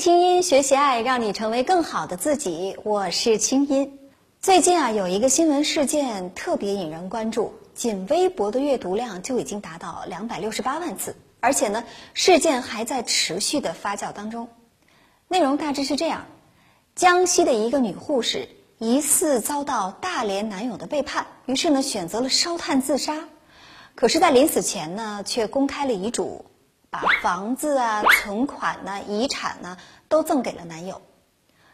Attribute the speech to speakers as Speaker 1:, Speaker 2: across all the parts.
Speaker 1: 清音，学习爱，让你成为更好的自己。我是清音。最近啊，有一个新闻事件特别引人关注，仅微博的阅读量就已经达到两百六十八万次，而且呢，事件还在持续的发酵当中。内容大致是这样：江西的一个女护士疑似遭到大连男友的背叛，于是呢，选择了烧炭自杀。可是，在临死前呢，却公开了遗嘱。把房子啊、存款呐、遗产呐都赠给了男友，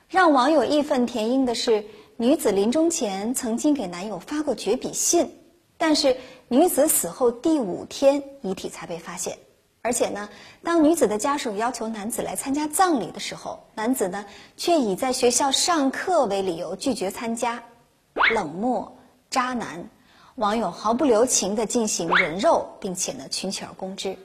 Speaker 1: 让网友义愤填膺的是，女子临终前曾经给男友发过绝笔信，但是女子死后第五天遗体才被发现，而且呢，当女子的家属要求男子来参加葬礼的时候，男子呢却以在学校上课为理由拒绝参加，冷漠、渣男，网友毫不留情的进行人肉，并且呢群起而攻之。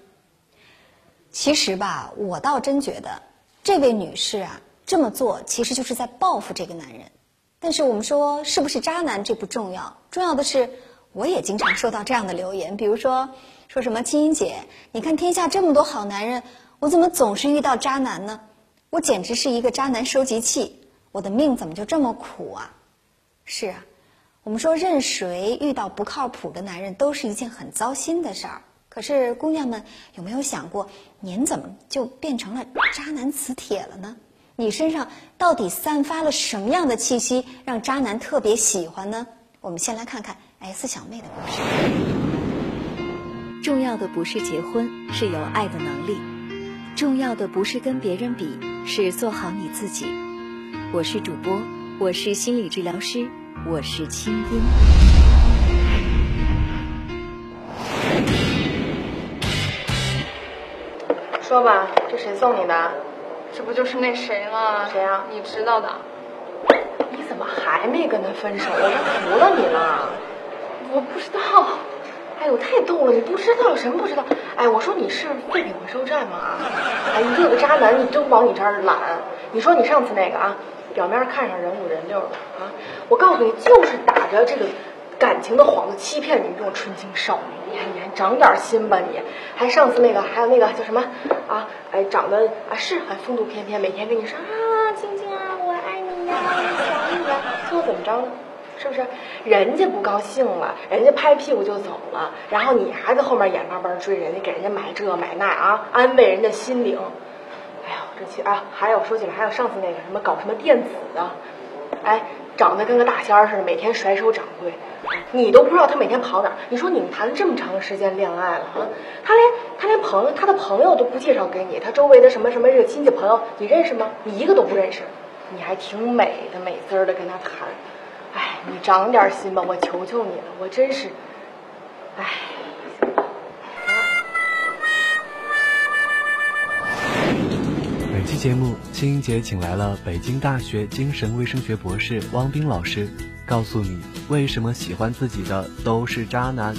Speaker 1: 其实吧，我倒真觉得，这位女士啊这么做其实就是在报复这个男人。但是我们说是不是渣男这不重要，重要的是，我也经常收到这样的留言，比如说 说什么青音姐，你看天下这么多好男人，我怎么总是遇到渣男呢？我简直是一个渣男收集器，我的命怎么就这么苦啊？是啊，我们说任谁遇到不靠谱的男人都是一件很糟心的事儿。可是，姑娘们有没有想过，您怎么就变成了渣男磁铁了呢？你身上到底散发了什么样的气息，让渣男特别喜欢呢？我们先来看看 S 小妹的故事。
Speaker 2: 重要的不是结婚，是有爱的能力；重要的不是跟别人比，是做好你自己。我是主播，我是心理治疗师，我是清音。
Speaker 3: 说吧，这谁送你的？
Speaker 4: 这不就是那谁吗？
Speaker 3: 谁啊？
Speaker 4: 你知道的。
Speaker 3: 你怎么还没跟他分手？我都服了你了。
Speaker 4: 我不知道。
Speaker 3: 哎呦，太逗了！你不知道什么不知道？哎，我说你是废品回收站吗？哎，一个个渣男你都往你这儿揽。你说你上次那个啊，表面看上人五人六的啊，我告诉你，就是打着这个。感情的幌子欺骗你这种纯情少女，你还你还长点心吧？你还上次那个，还有那个叫什么啊？哎，长得啊是还风度翩翩，每天跟你说啊，晶晶啊，我爱你呀，我想你呀，最后怎么着呢？是不是？人家不高兴了，人家拍屁股就走了，然后你还在后面眼巴巴追人家，给人家买这买那啊，安慰人家心灵。哎呦，这气啊！还有说起来，还有上次那个什么搞什么电子的，哎。长得跟个大仙儿似的，每天甩手掌柜，你都不知道他每天跑哪儿。你说你们谈了这么长时间恋爱了啊，他连他连朋友他的朋友都不介绍给你，他周围的什么什么这个亲戚朋友你认识吗？你一个都不认识，你还挺美的美滋儿的跟他谈，哎，你长点心吧，我求求你了，我真是，哎。
Speaker 5: 节目，青音姐请来了北京大学精神卫生学博士汪冰老师，告诉你为什么喜欢自己的都是渣男。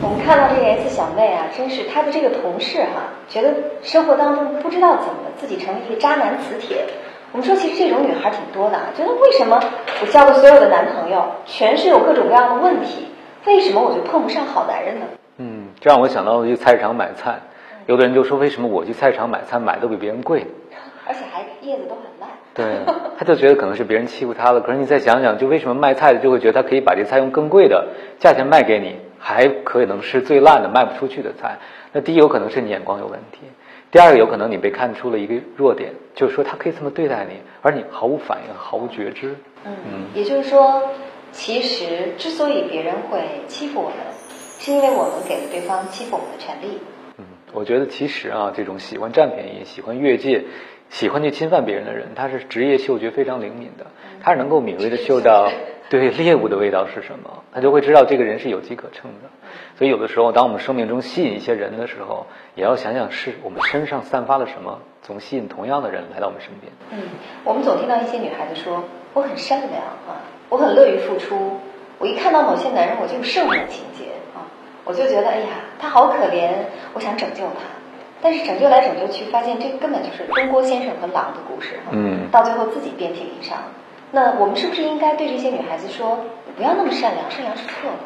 Speaker 1: 我们看到这个 S 小妹啊，真是她的这个同事哈，觉得生活当中不知道怎么自己成了一个渣男磁铁。我们说，其实这种女孩挺多的，觉得为什么我交的所有的男朋友全是有各种各样的问题，为什么我就碰不上好男人呢？
Speaker 6: 嗯，这让我想到去菜市场买菜。有的人就说：“为什么我去菜场买菜买都比别人贵？
Speaker 1: 而且还叶子都很烂。”
Speaker 6: 对，他就觉得可能是别人欺负他了。可是你再想想，就为什么卖菜的就会觉得他可以把这菜用更贵的价钱卖给你，还可能是最烂的卖不出去的菜？那第一有可能是你眼光有问题，第二个有可能你被看出了一个弱点，就是说他可以这么对待你，而你毫无反应，毫无觉知。
Speaker 1: 嗯，也就是说，其实之所以别人会欺负我们，是因为我们给了对方欺负我们的权利。
Speaker 6: 我觉得其实啊，这种喜欢占便宜、喜欢越界、喜欢去侵犯别人的人，他是职业嗅觉非常灵敏的，他是能够敏锐的嗅到 对猎物的味道是什么，他就会知道这个人是有机可乘的。所以有的时候，当我们生命中吸引一些人的时候，也要想想是我们身上散发了什么，总吸引同样的人来到我们身边。
Speaker 1: 嗯，我们总听到一些女孩子说：“我很善良啊，我很乐于付出，我一看到某些男人，我就有圣母情节。”我就觉得，哎呀，他好可怜，我想拯救他，但是拯救来拯救去，发现这根本就是东郭先生和狼的故事，嗯，到最后自己遍体鳞伤。那我们是不是应该对这些女孩子说，不要那么善良，善良是错的？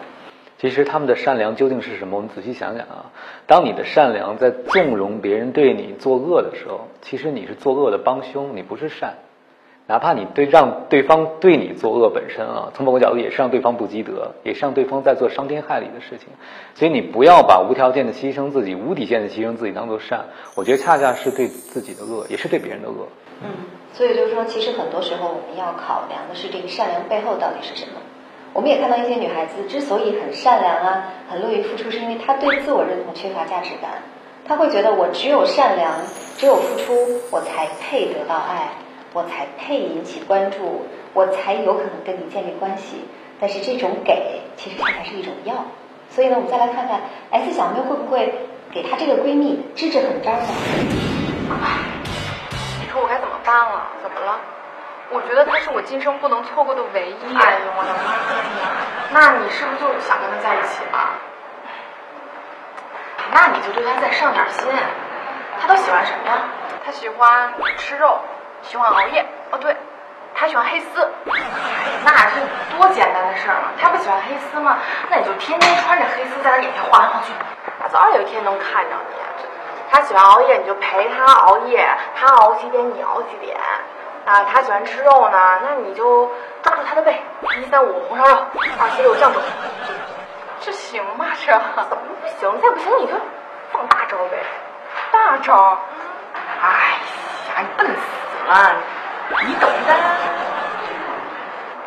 Speaker 6: 其实他们的善良究竟是什么？我们仔细想想啊，当你的善良在纵容别人对你作恶的时候，其实你是作恶的帮凶，你不是善。哪怕你对让对方对你作恶本身啊，从某个角度也是让对方不积德，也是让对方在做伤天害理的事情。所以你不要把无条件的牺牲自己、无底线的牺牲自己当做善，我觉得恰恰是对自己的恶，也是对别人的恶。
Speaker 7: 嗯，所以就是说，其实很多时候我们要考量的是这个善良背后到底是什么。我们也看到一些女孩子之所以很善良啊，很乐于付出，是因为她对自我认同缺乏价值感。她会觉得我只有善良，只有付出，我才配得到爱，我才配引起关注，我才有可能跟你建立关系。但是这种给，其实它才是一种要。所以呢，我们再来看看 S 小妹会不会给她这个闺蜜支支狠招呢？
Speaker 4: 你说我该怎么办了？怎么了？我觉得他是我今生不能错过的唯一。
Speaker 3: 哎呦我的妈呀！那你是不是就想跟他在一起了？那你就对他再上点心。他都喜欢什么呀？
Speaker 4: 他喜欢吃肉，喜欢熬夜。哦，对，他喜欢黑丝。
Speaker 3: 那是多简单的事儿啊！他不喜欢黑丝吗？那你就天天穿着黑丝在他眼前晃来晃去，他早晚有一天能看着你。他喜欢熬夜，你就陪他熬夜，他熬几点你熬几点。啊，他喜欢吃肉呢，那你就抓住他的背，一三五红烧肉，二四六酱肘。
Speaker 4: 这行吗？这
Speaker 3: 怎么不行？再不行你就放大招呗。
Speaker 4: 大招？
Speaker 3: 哎呀，你笨死了，你懂的。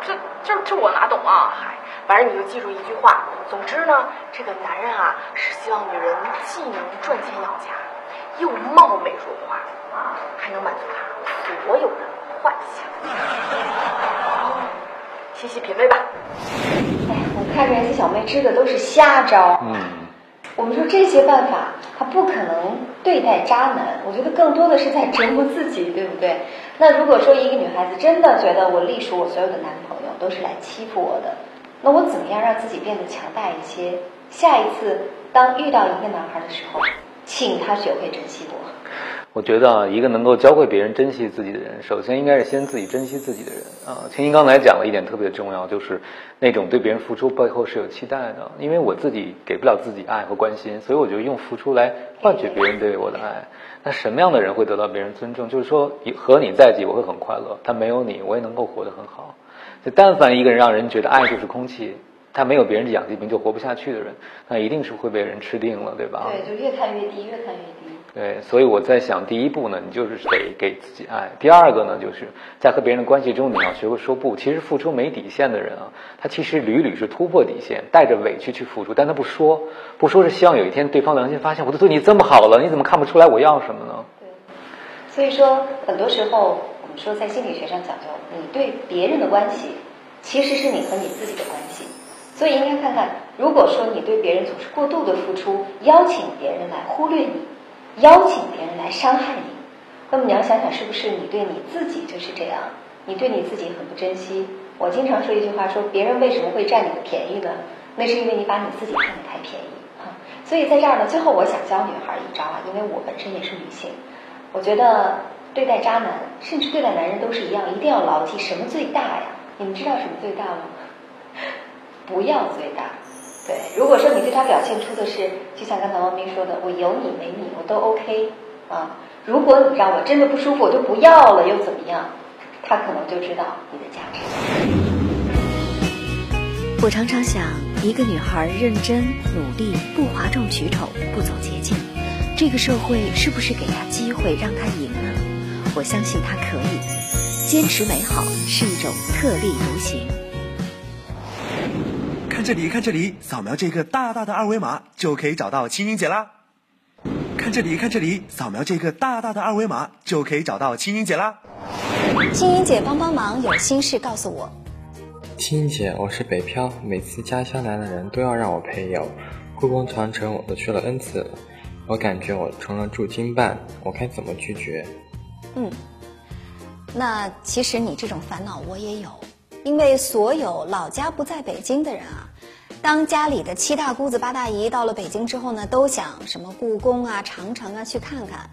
Speaker 4: 这这这我哪懂啊？
Speaker 3: 嗨，反正你就记住一句话。总之呢，这个男人啊，是希望女人既能赚钱养家，又貌美如花啊，还能满足他所有的幻想。细细品味吧。
Speaker 7: 哎，我看着 S 小妹支的都是瞎招。
Speaker 6: 嗯，
Speaker 7: 我们说这些办法，不可能对待渣男，我觉得更多的是在折磨自己，对不对？那如果说一个女孩子真的觉得我隶属我所有的男朋友都是来欺负我的，那我怎么样让自己变得强大一些？下一次当遇到一个男孩的时候，请他学会珍惜我。
Speaker 6: 我觉得啊，一个能够教会别人珍惜自己的人，首先应该是先自己珍惜自己的人啊。青青刚才讲了一点特别重要，就是那种对别人付出背后是有期待的。因为我自己给不了自己爱和关心，所以我就用付出来换取别人对我的爱。那什么样的人会得到别人尊重？就是说，和你在一起我会很快乐，他没有你我也能够活得很好。就但凡一个人让人觉得爱就是空气，他没有别人的氧气瓶就活不下去的人，那一定是会被人吃定了，对吧？
Speaker 7: 对，就越看越低，越看越低。
Speaker 6: 对，所以我在想，第一步呢，你就是得给自己爱；第二个呢，就是在和别人的关系中，你要学会说不。其实付出没底线的人啊，他其实屡屡是突破底线，带着委屈去付出，但他不说，不说是希望有一天对方良心发现，我都对你这么好了，你怎么看不出来我要什么呢？
Speaker 7: 对，所以说很多时候我们说在心理学上讲究，你对别人的关系，其实是你和你自己的关系。所以应该看看，如果说你对别人总是过度的付出，邀请别人来忽略你。邀请别人来伤害你，那么你要想想，是不是你对你自己就是这样？你对你自己很不珍惜。我经常说一句话，说别人为什么会占你的便宜呢？那是因为你把你自己看得太便宜。哈，所以在这儿呢，最后我想教女孩一招啊，因为我本身也是女性，我觉得对待渣男，甚至对待男人都是一样，一定要牢记什么最大呀？你们知道什么最大吗？不要最大。对，如果说你对他表现出的是，就像刚才王斌说的，我有你没你我都 OK 啊。如果你让我真的不舒服，我就不要了，又怎么样？他可能就知道你的价值。
Speaker 8: 我常常想，一个女孩认真努力，不哗众取宠，不走捷径，这个社会是不是给她机会让她赢呢？我相信她可以。坚持美好是一种特立独行。
Speaker 9: 看这里，看这里，扫描这个大大的二维码就可以找到青音姐啦！看这里，看这里，扫描这个大大的二维码就可以找到青音姐啦！
Speaker 7: 青音姐帮帮忙，有心事告诉我。
Speaker 10: 青音姐，我是北漂，每次家乡来的人都要让我陪游，故宫长城我都去了 N 次了，我感觉我成了驻京办，我该怎么拒绝？
Speaker 7: 嗯，那其实你这种烦恼我也有，因为所有老家不在北京的人啊。当家里的七大姑子八大姨到了北京之后呢，都想什么故宫啊、长城啊去看看。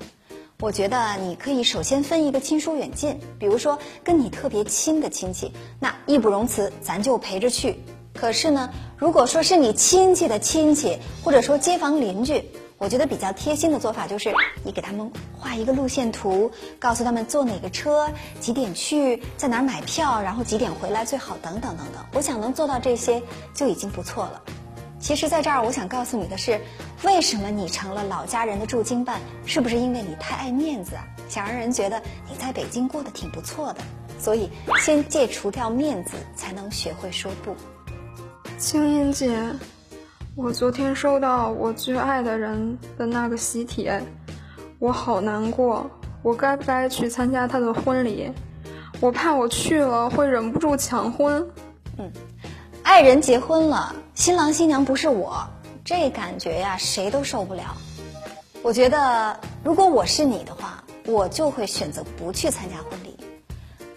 Speaker 7: 我觉得你可以首先分一个亲疏远近，比如说跟你特别亲的亲戚，那义不容辞，咱就陪着去。可是呢，
Speaker 1: 如果说是你亲戚的亲戚，或者说街坊邻居，我觉得比较贴心的做法就是你给他们画一个路线图，告诉他们坐哪个车，几点去，在哪儿买票，然后几点回来最好，等等等等。我想能做到这些就已经不错了。其实，在这儿我想告诉你的是，为什么你成了老家人的驻京办？是不是因为你太爱面子啊？想让人觉得你在北京过得挺不错的？所以，先戒除掉面子，才能学会说不。
Speaker 11: 青音姐，我昨天收到我最爱的人的那个喜帖，我好难过。我该不该去参加他的婚礼？我怕我去了会忍不住抢婚。
Speaker 1: 嗯，爱人结婚了，新郎新娘不是我，这感觉呀，谁都受不了。我觉得，如果我是你的话，我就会选择不去参加婚礼。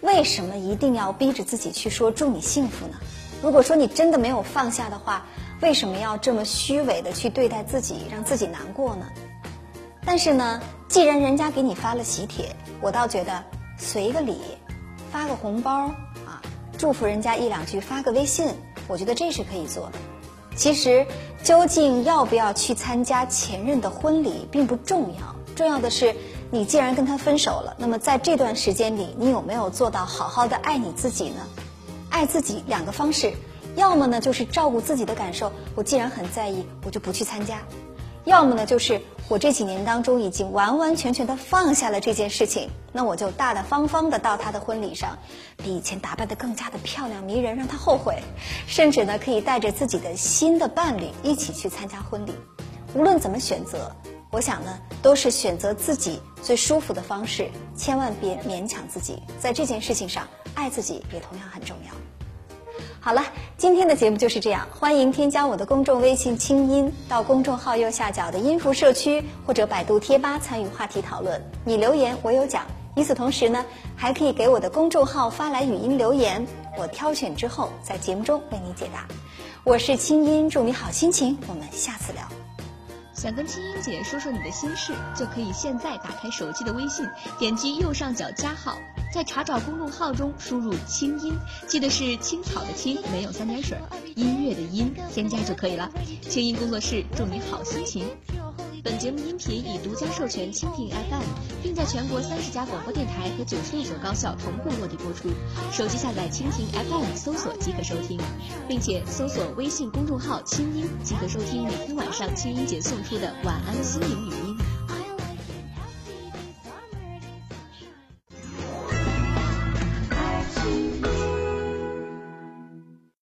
Speaker 1: 为什么一定要逼着自己去说祝你幸福呢？如果说你真的没有放下的话，为什么要这么虚伪的去对待自己，让自己难过呢？但是呢，既然人家给你发了喜帖，我倒觉得随个礼，发个红包啊，祝福人家一两句，发个微信，我觉得这是可以做的。其实，究竟要不要去参加前任的婚礼并不重要，重要的是你既然跟他分手了，那么在这段时间里，你有没有做到好好的爱你自己呢？爱自己两个方式，要么呢就是照顾自己的感受，我既然很在意，我就不去参加；要么呢就是我这几年当中已经完完全全的放下了这件事情，那我就大大方方的到他的婚礼上，比以前打扮的更加的漂亮迷人，让他后悔，甚至呢可以带着自己的新的伴侣一起去参加婚礼。无论怎么选择，我想呢都是选择自己最舒服的方式，千万别勉强自己，在这件事情上。爱自己也同样很重要。好了，今天的节目就是这样。欢迎添加我的公众微信“清音”，到公众号右下角的音符社区或者百度贴吧参与话题讨论。你留言我有奖。与此同时呢，还可以给我的公众号发来语音留言，我挑选之后在节目中为你解答。我是清音，祝你好心情。我们下次聊。
Speaker 2: 想跟清音姐说说你的心事，就可以现在打开手机的微信，点击右上角加号。在查找公众号中输入“清音”，记得是青草的青，没有三点水，音乐的音，添加就可以了。清音工作室祝你好心情。本节目音频已独家授权蜻蜓 FM，并在全国三十家广播电台和九十六所高校同步落地播出。手机下载蜻蜓 FM 搜索即可收听，并且搜索微信公众号“清音”即可收听每天晚上清音姐送出的晚安心灵语音。